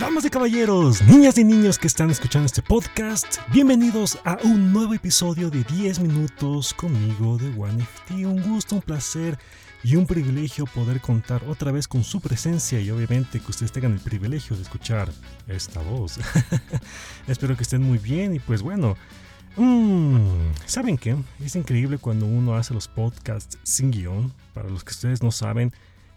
Damas y caballeros, niñas y niños que están escuchando este podcast, bienvenidos a un nuevo episodio de 10 minutos conmigo de OneFT. Un gusto, un placer y un privilegio poder contar otra vez con su presencia y obviamente que ustedes tengan el privilegio de escuchar esta voz. Espero que estén muy bien y pues bueno, mmm, ¿saben qué? Es increíble cuando uno hace los podcasts sin guion. Para los que ustedes no saben,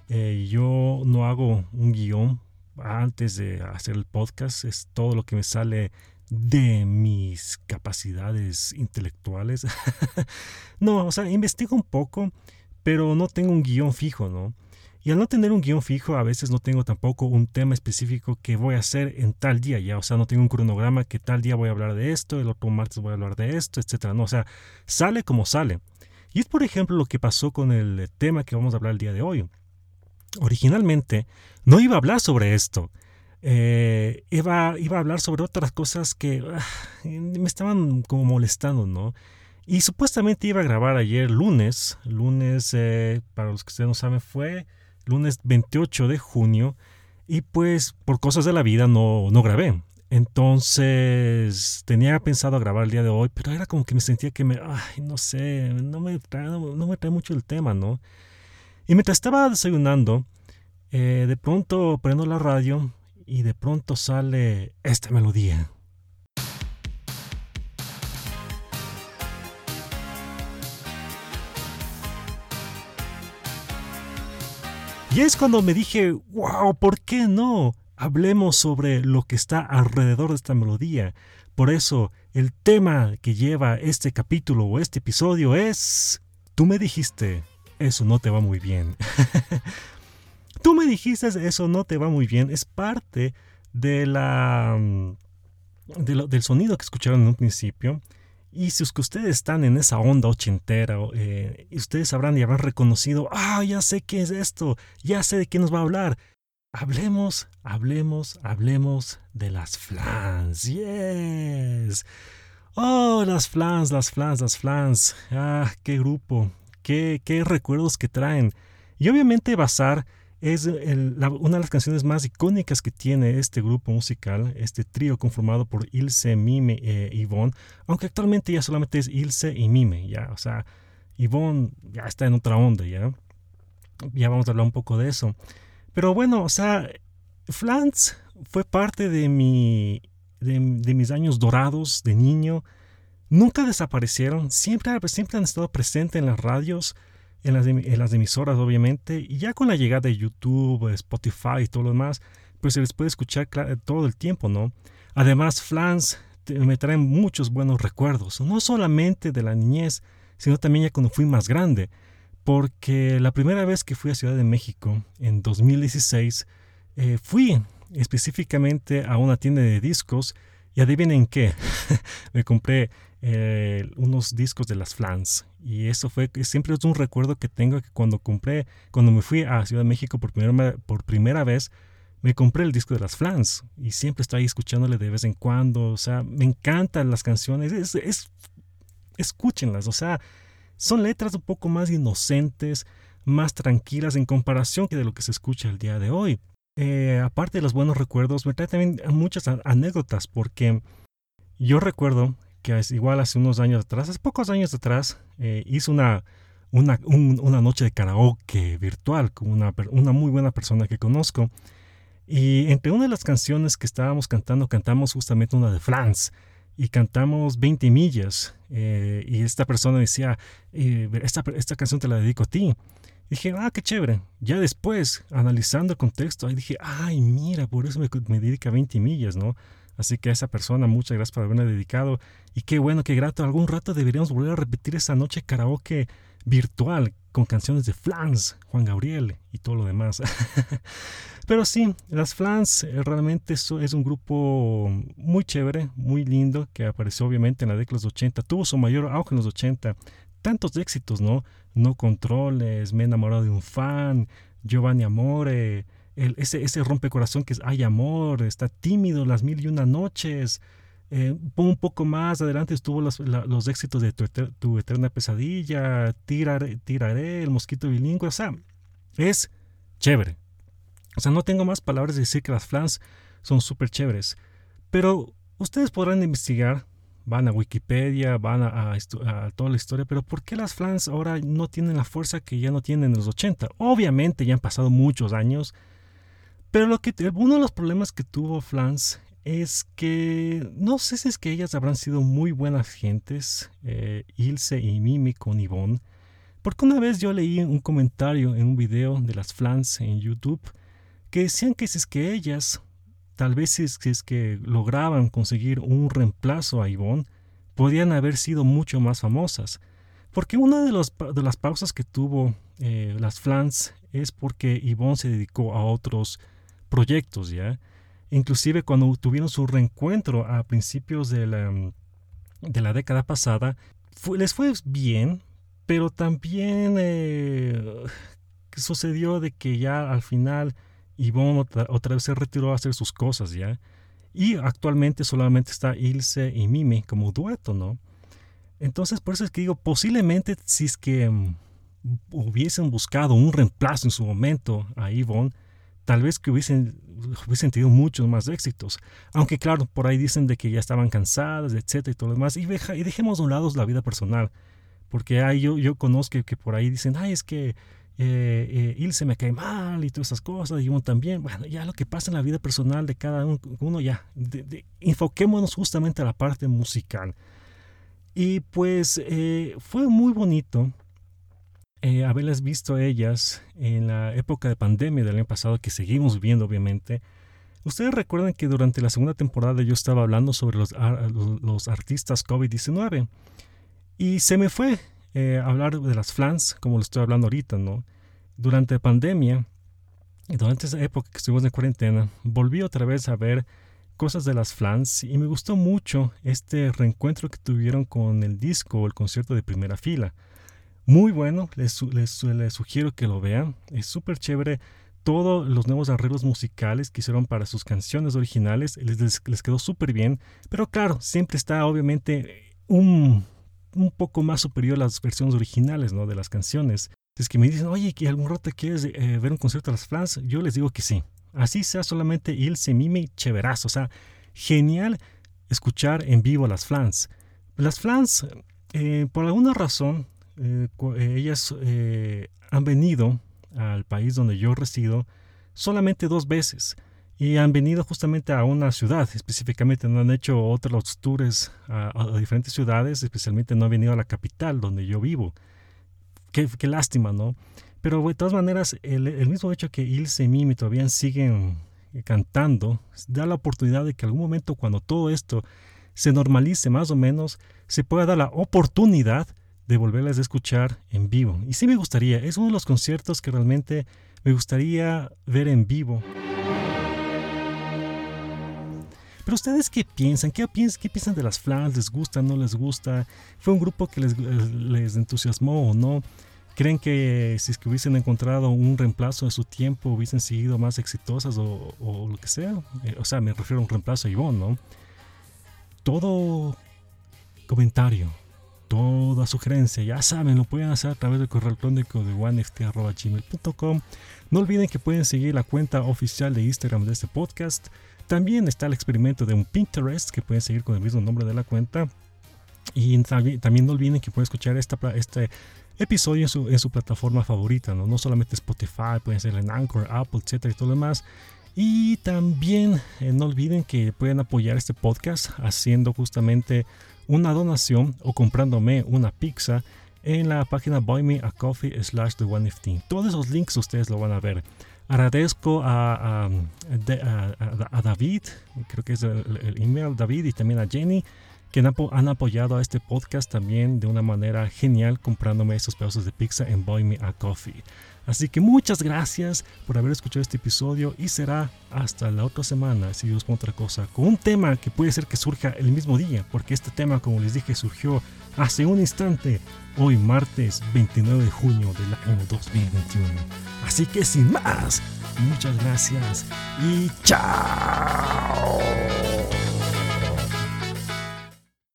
eh, yo no hago un guion antes de hacer el podcast, es todo lo que me sale de mis capacidades intelectuales. no, o sea, investigo un poco, pero no tengo un guion fijo, ¿no? Y al no tener un guion fijo, a veces no tengo tampoco un tema específico que voy a hacer en tal día, ya, o sea, no tengo un cronograma que tal día voy a hablar de esto, el otro martes voy a hablar de esto, etcétera, no, o sea, sale como sale. Y es por ejemplo lo que pasó con el tema que vamos a hablar el día de hoy. Originalmente no iba a hablar sobre esto. Eh, iba, iba, a hablar sobre otras cosas que ah, me estaban como molestando, ¿no? Y supuestamente iba a grabar ayer lunes, lunes, eh, para los que ustedes no saben, fue lunes 28 de junio, y pues por cosas de la vida no, no grabé. Entonces tenía pensado grabar el día de hoy, pero era como que me sentía que me, ay, no sé, no me trae, no me trae mucho el tema, ¿no? Y mientras estaba desayunando, eh, de pronto prendo la radio y de pronto sale esta melodía. Y es cuando me dije, wow, ¿por qué no? Hablemos sobre lo que está alrededor de esta melodía. Por eso, el tema que lleva este capítulo o este episodio es... Tú me dijiste, eso no te va muy bien. Tú me dijiste eso no te va muy bien. Es parte de la, mm, del sonido que escucharon en un principio. Y si es que ustedes están en esa onda ochentera, eh, ustedes sabrán y habrán reconocido, ah, ya sé qué es esto, ya sé de qué nos va a hablar. Hablemos, hablemos, hablemos de las flans. Yes. Oh, las flans, las flans, las flans. Ah, qué grupo, qué, recuerdos que traen. Y obviamente Bazar es una de las canciones más icónicas que tiene este grupo musical, este trío conformado por Ilse, Mime e Yvonne, aunque actualmente ya solamente es Ilse y Mime, ya, o sea, Yvonne ya está en otra onda, ya. Ya vamos a hablar un poco de eso. Pero bueno, o sea, Flans fue parte de, mi, de, mis años dorados de niño. Nunca desaparecieron, siempre, han estado presentes en las radios en las, en las emisoras, obviamente, y ya con la llegada de YouTube, Spotify y todo lo demás, pues se les puede escuchar todo el tiempo, ¿no? Además, Flans me traen muchos buenos recuerdos, no solamente de la niñez, sino también ya cuando fui más grande, porque la primera vez que fui a Ciudad de México, en 2016, eh, fui específicamente a una tienda de discos y adivinen qué, me compré eh, unos discos de las Flans. Y eso fue, siempre es un recuerdo que tengo que cuando compré, cuando me fui a Ciudad de México por primera, por primera vez, me compré el disco de las Flans. Y siempre estoy escuchándole de vez en cuando. O sea, me encantan las canciones. Es, es, escúchenlas. O sea, son letras un poco más inocentes, más tranquilas en comparación que de lo que se escucha el día de hoy. Eh, aparte de los buenos recuerdos, me trae también muchas anécdotas porque yo recuerdo que es igual hace unos años atrás, hace pocos años atrás, eh, hice una, una, una, noche de karaoke virtual con una, una muy buena persona que conozco. Y entre una de las canciones que estábamos cantando, cantamos justamente una de Flans. Y cantamos 20 millas. Eh, y esta persona decía, esta, esta canción te la dedico a ti. Dije, ah, qué chévere. Ya después, analizando el contexto, ahí dije, ay, mira, por eso me, me dedica 20 millas, ¿no? Así que a esa persona, muchas gracias por haberme dedicado. Y qué bueno, qué grato. Algún rato deberíamos volver a repetir esa noche karaoke virtual con canciones de Flans, Juan Gabriel y todo lo demás. Pero sí, las Flans eh, realmente es un grupo muy chévere, muy lindo, que apareció obviamente en la década de los 80. Tuvo su mayor auge en los 80. Tantos éxitos, ¿no? No controles, me he enamorado de un fan, Giovanni Amore ese, ese rompecorazón que es Hay amor, está tímido, las mil y una noches. Eh, un poco más adelante estuvo los, los éxitos de tu, eterna pesadilla, tiraré, tiraré, el mosquito bilingüe, o sea, es chévere. O sea, no tengo más palabras de decir que las flans son súper chéveres. Pero ustedes podrán investigar, van a Wikipedia, van a, toda la historia, pero ¿por qué las flans ahora no tienen la fuerza que ya no tienen en los 80? Obviamente ya han pasado muchos años, pero lo que, uno de los problemas que tuvo Flans es que no sé si es que ellas habrán sido muy buenas gentes, eh, Ilse y Mimi con Yvonne, porque una vez yo leí un comentario en un video de las Flans en YouTube que decían que si es que ellas, tal vez si es, que lograban conseguir un reemplazo a Yvonne, podrían haber sido mucho más famosas. Porque una de, de las pausas que tuvo eh, las Flans es porque Yvonne se dedicó a otros proyectos, ¿ya? Inclusive cuando tuvieron su reencuentro a principios de la, de la década pasada, les fue bien, pero también eh, sucedió de que ya al final Yvonne otra, vez se retiró a hacer sus cosas, ¿ya? Y actualmente solamente está Ilse y Mimi como dueto, ¿no? Entonces, por eso es que digo, posiblemente si es que mm, hubiesen buscado un reemplazo en su momento a Yvonne, tal vez que hubiesen, hubiesen tenido muchos más éxitos. Aunque claro, por ahí dicen de que ya estaban cansadas, etcétera y todo lo demás. Y, y dejemos a un lado la vida personal. Porque hay, yo, yo conozco que por ahí dicen, ay, es que eh, eh, Ilse me cae mal y todas esas cosas, uno también. Bueno, ya lo que pasa en la vida personal de cada uno, ya. enfoquémonos justamente a la parte musical. Y pues eh, fue muy bonito eh, haberlas visto a ellas en la época de pandemia del año pasado, que seguimos viendo obviamente. Ustedes recuerdan que durante la segunda temporada yo estaba hablando sobre los, los, artistas COVID-19 y se me fue eh, hablar de las flans, como lo estoy hablando ahorita, ¿no? Durante la pandemia, durante esa época que estuvimos en cuarentena, volví otra vez a ver cosas de las flans y me gustó mucho este reencuentro que tuvieron con el disco o el concierto de primera fila. Muy bueno, les, les, les sugiero que lo vean. Es súper chévere todos los nuevos arreglos musicales que hicieron para sus canciones originales. Les, les, quedó súper bien. Pero claro, siempre está obviamente un, un poco más superior a las versiones originales ¿no? de las canciones. Es que me dicen, oye, que algún rato quieres eh, ver un concierto de las Flans, yo les digo que sí. Así sea solamente Ilse Mimi Cheverazo. O sea, genial escuchar en vivo las Flans. Las Flans, eh, por alguna razón, eh, ellas han venido al país donde yo resido solamente dos veces y han venido justamente a una ciudad, específicamente no han hecho otros tours a, diferentes ciudades, especialmente no han venido a la capital donde yo vivo. Qué, qué lástima, ¿no? Pero de todas maneras, el, el mismo hecho que Ilse y Mimi todavía siguen cantando, da la oportunidad de que algún momento cuando todo esto se normalice más o menos, se pueda dar la oportunidad de volverlas a escuchar en vivo. Y sí me gustaría, es uno de los conciertos que realmente me gustaría ver en vivo. Pero ustedes qué piensan? ¿Qué piensan, qué piensan de las Flans? ¿Les gusta? ¿No les gusta? ¿Fue un grupo que les, entusiasmó o no? ¿Creen que si es que hubiesen encontrado un reemplazo de su tiempo hubiesen seguido más exitosas o, o lo que sea? Eh, o sea, me refiero a un reemplazo a Ivonne, ¿no? Todo comentario, toda sugerencia, ya saben, lo pueden hacer a través del correo electrónico de oneft.gmail.com. No olviden que pueden seguir la cuenta oficial de Instagram de este podcast. También está el experimento de un Pinterest que pueden seguir con el mismo nombre de la cuenta. Y también, no olviden que pueden escuchar este episodio en su, en su plataforma favorita, ¿no? no solamente Spotify, pueden ser en Anchor, Apple, etcétera y todo lo demás. Y también eh, no olviden que pueden apoyar este podcast haciendo justamente una donación o comprándome una pizza en la página Buy a slash The One Todos esos links ustedes lo van a ver. Agradezco a, a, David, creo que es el, email David y también a Jenny que han, apoyado a este podcast también de una manera genial comprándome esos pedazos de pizza en Buy Me a Coffee. Así que muchas gracias por haber escuchado este episodio y será hasta la otra semana, si Dios pone otra cosa, con un tema que puede ser que surja el mismo día, porque este tema, como les dije, surgió hace un instante, hoy martes 29 de junio del año 2021. Así que sin más, muchas gracias y chao.